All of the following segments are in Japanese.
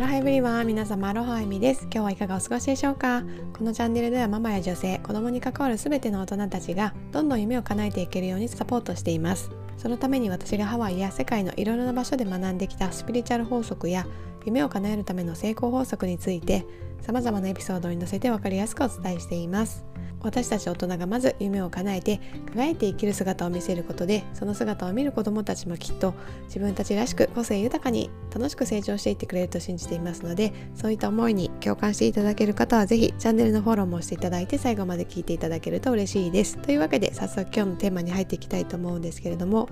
アロハエブリワン皆様アロハエミです。今日はいかがお過ごしでしょうか？このチャンネルではママや女性子供に関わる全ての大人たちがどんどん夢を叶えていけるようにサポートしています。そのために私がハワイや世界のいろいろな場所で学んできたスピリチュアル法則や夢を叶えるための成功法則について様々なエピソードに載せて分かりやすくお伝えしています。私たち大人がまず夢を叶えて輝いて生きる姿を見せることでその姿を見る子どもたちもきっと自分たちらしく個性豊かに楽しく成長していってくれると信じていますのでそういった思いに共感していただける方は是非チャンネルのフォローもしていただいて最後まで聞いていただけると嬉しいです。というわけで早速今日のテーマに入っていきたいと思うんですけれども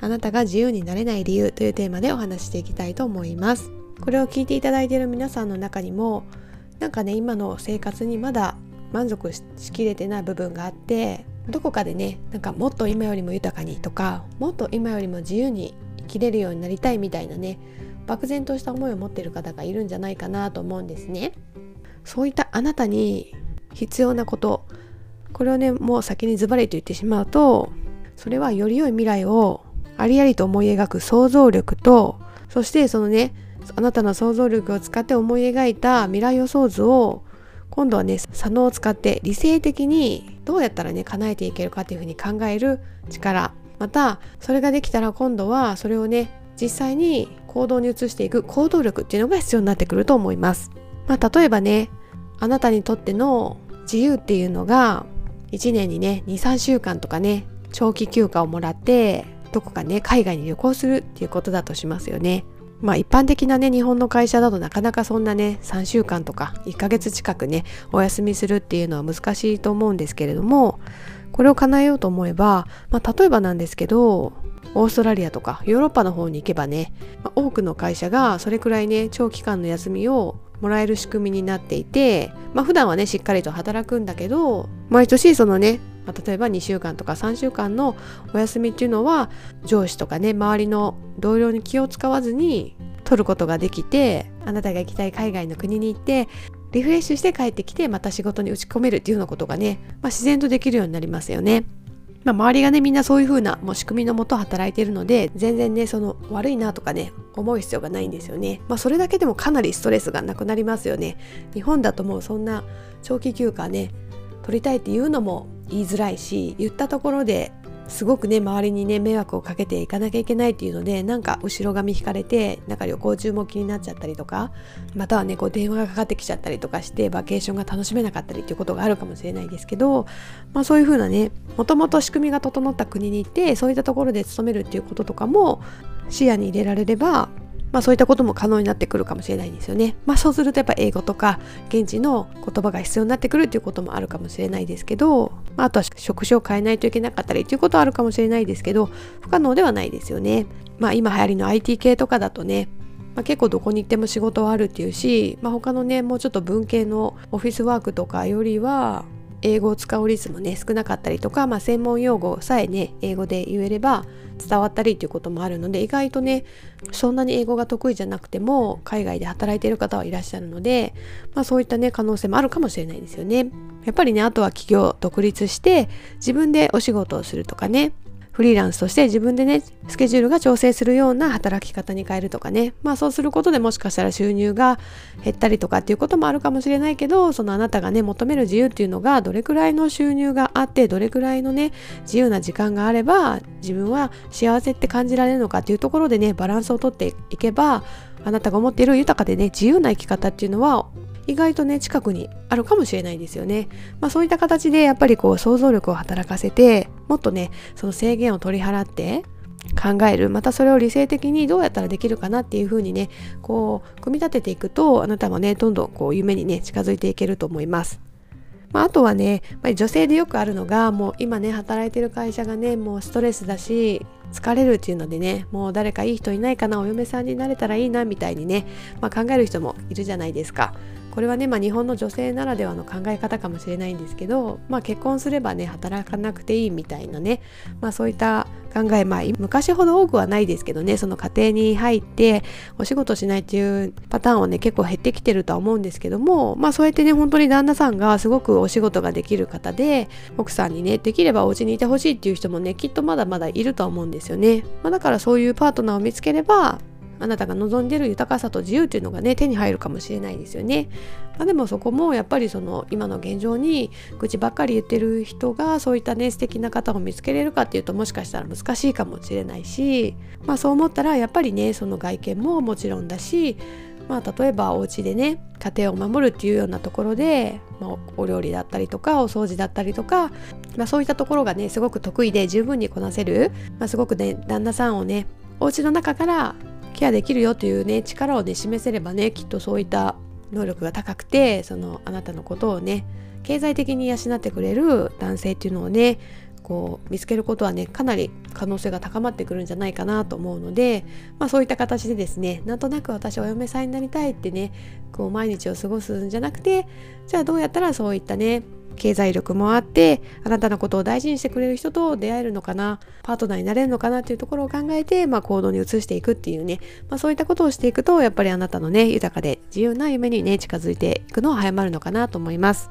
あなたが自由になれない理由というテーマでお話していきたいと思います。これを聞いていただいている皆さんの中にもなんかね今の生活にまだ満足しきれてない部分があってどこかでねなんかもっと今よりも豊かにとかもっと今よりも自由に生きれるようになりたいみたいなね漠然とした思いを持ってる方がいるんじゃないかなと思うんですね。そういったあなたに必要なことこれをねもう先にズバリと言ってしまうとそれはより良い未来をありありと思い描く想像力とそしてそのねあなたの想像力を使って思い描いた未来予想図を今度はね左脳を使って理性的にどうやったらね叶えていけるかっていうふうに考える力またそれができたら今度はそれをね実際に行動に移していく行動力っていうのが必要になってくると思います。まあ、例えばねあなたにとっての自由っていうのが1年にね23週間とかね長期休暇をもらってどこかね海外に旅行するっていうことだとしますよね。まあ一般的なね日本の会社だとなかなかそんなね3週間とか1ヶ月近くねお休みするっていうのは難しいと思うんですけれどもこれを叶えようと思えば、まあ、例えばなんですけどオーストラリアとかヨーロッパの方に行けばね、まあ、多くの会社がそれくらいね長期間の休みをもらえる仕組みになっていてまあ普段はねしっかりと働くんだけど毎年そのねまあ、例えば2週間とか3週間のお休みっていうのは上司とかね周りの同僚に気を使わずに取ることができてあなたが行きたい海外の国に行ってリフレッシュして帰ってきてまた仕事に打ち込めるっていうようなことがね、まあ、自然とできるようになりますよね。まあ、周りがねみんなそういう風なもう仕組みのもと働いているので全然ねその悪いなとかね思う必要がないんですよね。まあそれだけでもかなりストレスがなくなりますよね。日本だともうそんな長期休暇ね取りたいっていうのも言いづらいし言ったところですごくね周りにね迷惑をかけていかなきゃいけないっていうのでなんか後ろ髪引かれてなんか旅行中も気になっちゃったりとかまたはねこう電話がかかってきちゃったりとかしてバケーションが楽しめなかったりっていうことがあるかもしれないですけど、まあ、そういうふうなねもともと仕組みが整った国に行ってそういったところで勤めるっていうこととかも視野に入れられればまあそういったことも可能になってくるかもしれないんですよね。まあそうするとやっぱ英語とか現地の言葉が必要になってくるっていうこともあるかもしれないですけど、まあ、あとは職種を変えないといけなかったりっていうことはあるかもしれないですけど不可能ではないですよね。まあ今流行りの IT 系とかだとねまあ、結構どこに行っても仕事はあるっていうし、まあ、他のねもうちょっと文系のオフィスワークとかよりは英語を使う率もね少なかったりとか、まあ、専門用語さえね英語で言えれば伝わったりということもあるので意外とねそんなに英語が得意じゃなくても海外で働いている方はいらっしゃるので、まあ、そういったね可能性もあるかもしれないですよね。やっぱりねあとは企業独立して自分でお仕事をするとかねフリーランスとして自分でねスケジュールが調整するような働き方に変えるとかね。まあそうすることでもしかしたら収入が減ったりとかっていうこともあるかもしれないけどそのあなたがね求める自由っていうのがどれくらいの収入があってどれくらいのね自由な時間があれば自分は幸せって感じられるのかっていうところでねバランスをとっていけばあなたが思っている豊かでね自由な生き方っていうのは意外とね近くにあるかもしれないですよね。まあそういった形でやっぱりこう想像力を働かせてもっとねその制限を取り払って考えるまたそれを理性的にどうやったらできるかなっていうふうにねこう組み立てていくとあなたもねどんどんこう夢にね近づいていけると思います。まあ、あとはね、まあ、女性でよくあるのがもう今ね働いてる会社がねもうストレスだし疲れるっていうのでねもう誰かいい人いないかなお嫁さんになれたらいいなみたいにね、まあ、考える人もいるじゃないですか。これはね、まあ、日本の女性ならではの考え方かもしれないんですけど、まあ、結婚すればね働かなくていいみたいなね、まあ、そういった考え、まあ、昔ほど多くはないですけどねその家庭に入ってお仕事しないっていうパターンはね結構減ってきてるとは思うんですけども、まあ、そうやってね本当に旦那さんがすごくお仕事ができる方で奥さんにねできればお家にいてほしいっていう人もねきっとまだまだいると思うんですよね、まあ、だからそういうパートナーを見つければあなたが望んでる豊かさと自由っていうのがね手に入るかもしれないですよね。まあ、でもそこもやっぱりその今の現状に愚痴ばっかり言ってる人がそういったね素敵な方を見つけれるかっていうともしかしたら難しいかもしれないし、まあ、そう思ったらやっぱりねその外見ももちろんだしまあ、例えばお家でね家庭を守るっていうようなところで、まあ、お料理だったりとかお掃除だったりとか、まあ、そういったところがねすごく得意で十分にこなせる、まあ、すごくね旦那さんをねお家の中からケアできるよというね力をね示せればねきっとそういった能力が高くてそのあなたのことをね経済的に養ってくれる男性っていうのをねこう見つけることはねかなり可能性が高まってくるんじゃないかなと思うので、まあ、そういった形でですねなんとなく私お嫁さんになりたいってねこう毎日を過ごすんじゃなくてじゃあどうやったらそういったね経済力もあってあなたのことを大事にしてくれる人と出会えるのかなパートナーになれるのかなっていうところを考えて、まあ、行動に移していくっていうね、まあ、そういったことをしていくとやっぱりあなたのね豊かで自由な夢にね近づいていくのは早まるのかなと思います。